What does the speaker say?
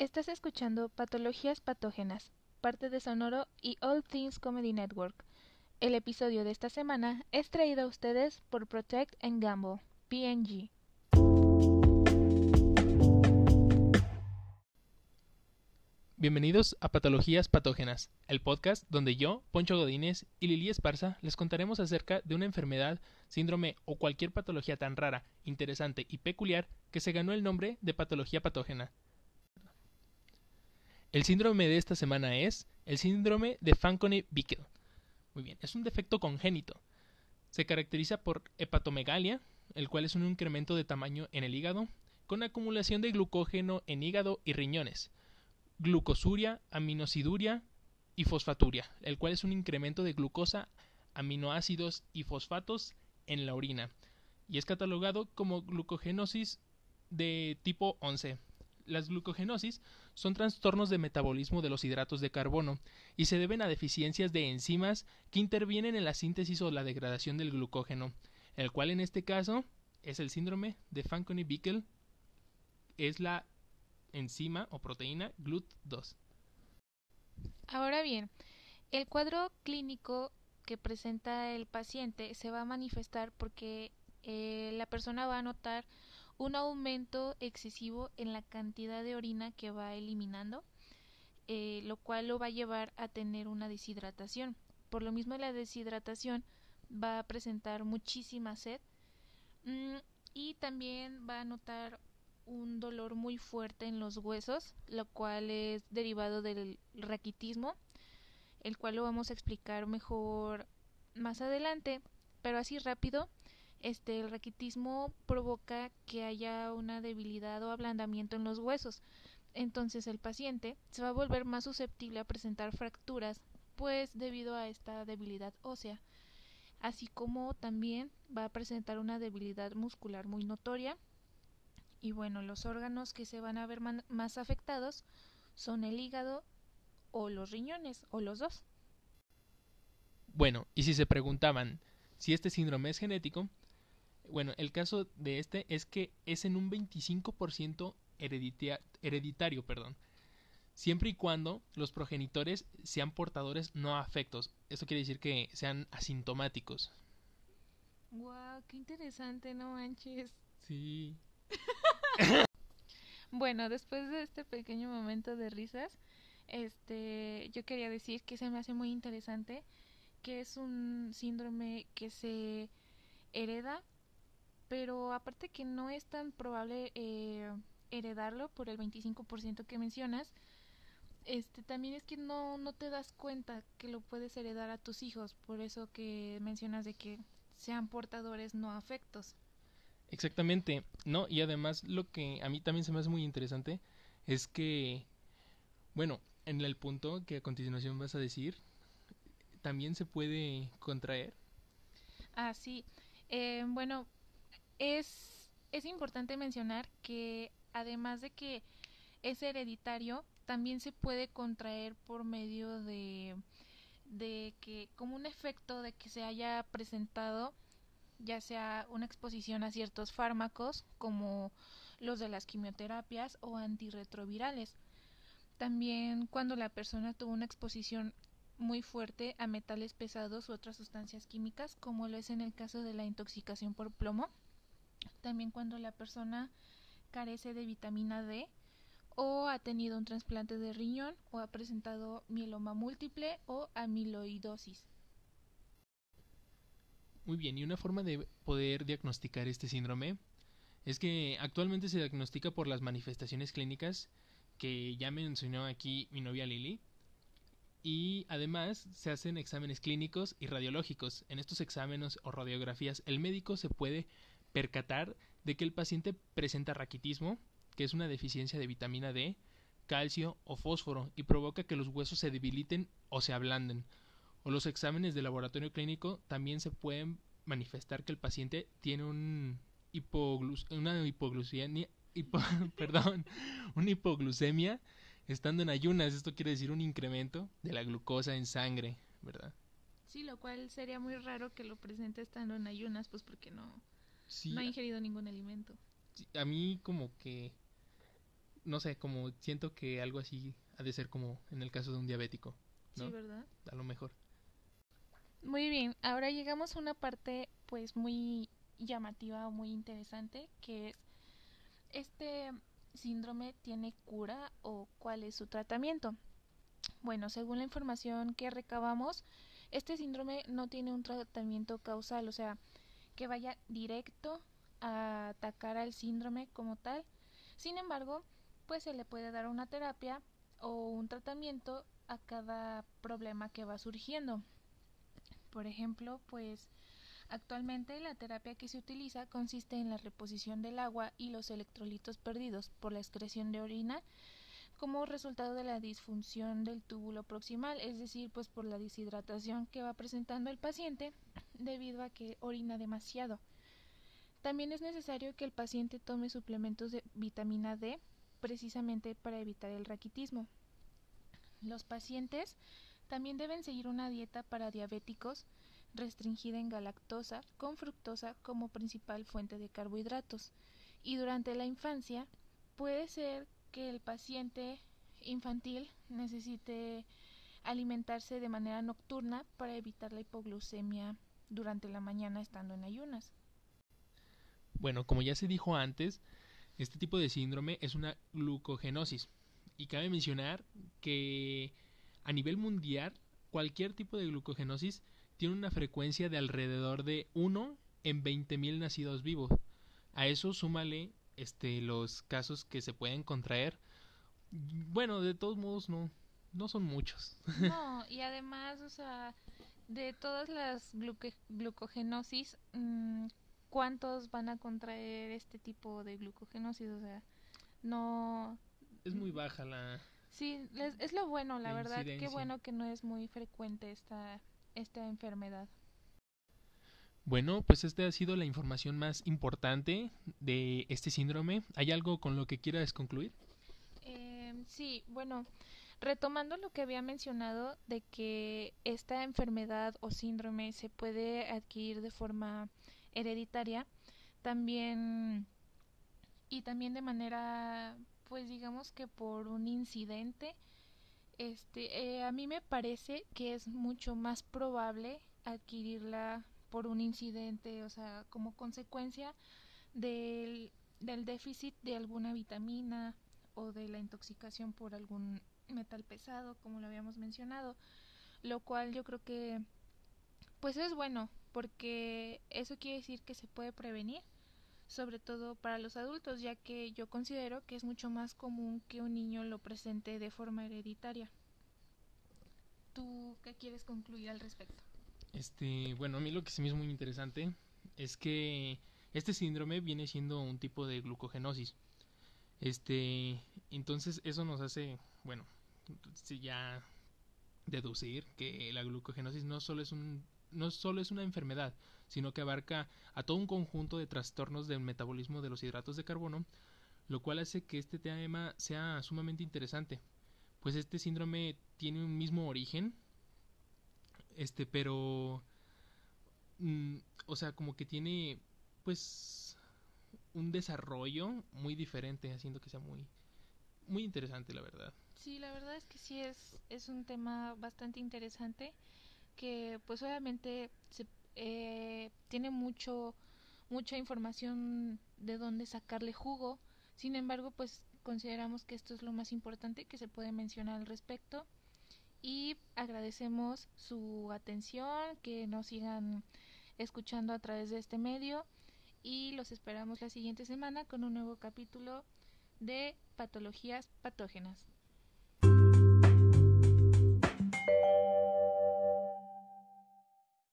Estás escuchando Patologías Patógenas, parte de Sonoro y All Things Comedy Network. El episodio de esta semana es traído a ustedes por Protect and Gamble, PNG. Bienvenidos a Patologías Patógenas, el podcast donde yo, Poncho Godínez y Lili Esparza les contaremos acerca de una enfermedad, síndrome o cualquier patología tan rara, interesante y peculiar que se ganó el nombre de patología patógena. El síndrome de esta semana es el síndrome de Fanconi-Bickel. Muy bien, es un defecto congénito. Se caracteriza por hepatomegalia, el cual es un incremento de tamaño en el hígado, con acumulación de glucógeno en hígado y riñones, glucosuria, aminosiduria y fosfaturia, el cual es un incremento de glucosa, aminoácidos y fosfatos en la orina, y es catalogado como glucogenosis de tipo 11. Las glucogenosis son trastornos de metabolismo de los hidratos de carbono y se deben a deficiencias de enzimas que intervienen en la síntesis o la degradación del glucógeno, el cual en este caso es el síndrome de Fanconi-Bickel, es la enzima o proteína GLUT2. Ahora bien, el cuadro clínico que presenta el paciente se va a manifestar porque eh, la persona va a notar un aumento excesivo en la cantidad de orina que va eliminando, eh, lo cual lo va a llevar a tener una deshidratación. Por lo mismo la deshidratación va a presentar muchísima sed mm, y también va a notar un dolor muy fuerte en los huesos, lo cual es derivado del raquitismo, el cual lo vamos a explicar mejor más adelante, pero así rápido, este el raquitismo provoca que haya una debilidad o ablandamiento en los huesos. Entonces el paciente se va a volver más susceptible a presentar fracturas, pues debido a esta debilidad ósea, así como también va a presentar una debilidad muscular muy notoria y bueno, los órganos que se van a ver más afectados son el hígado o los riñones o los dos. Bueno, y si se preguntaban si este síndrome es genético, bueno, el caso de este es que es en un 25% hereditario, perdón, siempre y cuando los progenitores sean portadores no afectos. Esto quiere decir que sean asintomáticos. Wow, qué interesante, no manches. Sí. bueno, después de este pequeño momento de risas, este, yo quería decir que se me hace muy interesante que es un síndrome que se hereda, pero aparte que no es tan probable eh, heredarlo por el 25% que mencionas, este también es que no, no te das cuenta que lo puedes heredar a tus hijos, por eso que mencionas de que sean portadores no afectos. Exactamente, no, y además lo que a mí también se me hace muy interesante es que, bueno, en el punto que a continuación vas a decir, también se puede contraer. Ah, sí. Eh, bueno, es, importante mencionar que además de que es hereditario, también se puede contraer por medio de que, como un efecto de que se haya presentado ya sea una exposición a ciertos fármacos como los de las quimioterapias o antirretrovirales. También cuando la persona tuvo una exposición muy fuerte a metales pesados u otras sustancias químicas, como lo es en el caso de la intoxicación por plomo. También cuando la persona carece de vitamina D o ha tenido un trasplante de riñón o ha presentado mieloma múltiple o amiloidosis. Muy bien, y una forma de poder diagnosticar este síndrome es que actualmente se diagnostica por las manifestaciones clínicas que ya mencionó aquí mi novia Lili. Y además se hacen exámenes clínicos y radiológicos. En estos exámenes o radiografías el médico se puede percatar de que el paciente presenta raquitismo, que es una deficiencia de vitamina D, calcio o fósforo y provoca que los huesos se debiliten o se ablanden o los exámenes de laboratorio clínico también se pueden manifestar que el paciente tiene un una hipoglucemia, una hipoglucemia estando en ayunas. Esto quiere decir un incremento de la glucosa en sangre, ¿verdad? Sí, lo cual sería muy raro que lo presente estando en ayunas, pues porque no, no ha ingerido ningún alimento. a mí como que no sé, como siento que algo así ha de ser como en el caso de un diabético. ¿no? Sí, ¿verdad? A lo mejor. Muy bien, ahora llegamos a una parte pues muy llamativa o muy interesante que es este síndrome tiene cura o cuál es su tratamiento. Bueno, según la información que recabamos, este síndrome no tiene un tratamiento causal, o sea, que vaya directo a atacar al síndrome como tal. Sin embargo, pues se le puede dar una terapia o un tratamiento a cada problema que va surgiendo. Por ejemplo, pues actualmente la terapia que se utiliza consiste en la reposición del agua y los electrolitos perdidos por la excreción de orina como resultado de la disfunción del túbulo proximal, es decir, pues por la deshidratación que va presentando el paciente debido a que orina demasiado. También es necesario que el paciente tome suplementos de vitamina D precisamente para evitar el raquitismo. Los pacientes también deben seguir una dieta para diabéticos restringida en galactosa con fructosa como principal fuente de carbohidratos. Y durante la infancia puede ser que el paciente infantil necesite alimentarse de manera nocturna para evitar la hipoglucemia durante la mañana estando en ayunas. Bueno, como ya se dijo antes, este tipo de síndrome es una glucogenosis. Y cabe mencionar que a nivel mundial, cualquier tipo de glucogenosis tiene una frecuencia de alrededor de 1 en 20.000 nacidos vivos. A eso súmale este, los casos que se pueden contraer. Bueno, de todos modos no, no son muchos. No, y además, o sea, de todas las glucogenosis, mm, ¿cuántos van a contraer este tipo de glucogenosis? O sea, no... Es muy baja la... Sí, es, lo bueno, la, verdad. Qué bueno que no es muy frecuente esta, esta enfermedad. Bueno, pues esta ha sido la información más importante de este síndrome. ¿Hay algo con lo que quieras concluir? Eh, sí, bueno, retomando lo que había mencionado de que esta enfermedad o síndrome se puede adquirir de forma hereditaria, también y también de manera, pues digamos que por un incidente, este, eh, a mí me parece que es mucho más probable adquirirla por un incidente, o sea, como consecuencia del, del déficit de alguna vitamina o de la intoxicación por algún metal pesado, como lo habíamos mencionado, lo cual yo creo que pues es bueno, porque eso quiere decir que se puede prevenir, sobre todo para los adultos, ya que yo considero que es mucho más común que un niño lo presente de forma hereditaria. ¿Tú qué quieres concluir al respecto? Este, bueno, a mí lo que se me hizo muy interesante es que este síndrome viene siendo un tipo de glucogenosis. Este, entonces eso nos hace, bueno, ya deducir que la glucogenosis no solo es un no solo es una enfermedad, sino que abarca a todo un conjunto de trastornos del metabolismo de los hidratos de carbono, lo cual hace que este tema sea sumamente interesante, pues este síndrome tiene un mismo origen, este, pero. Mm, o sea, como que tiene. Pues. Un desarrollo muy diferente, haciendo que sea muy. Muy interesante, la verdad. Sí, la verdad es que sí es, es un tema bastante interesante. Que, pues, obviamente, se, eh, tiene mucho. Mucha información de dónde sacarle jugo. Sin embargo, pues consideramos que esto es lo más importante que se puede mencionar al respecto y agradecemos su atención, que nos sigan escuchando a través de este medio y los esperamos la siguiente semana con un nuevo capítulo de patologías patógenas.